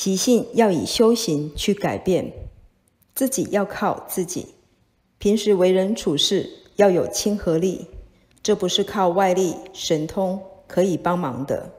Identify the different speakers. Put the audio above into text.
Speaker 1: 习性要以修行去改变，自己要靠自己。平时为人处事要有亲和力，这不是靠外力神通可以帮忙的。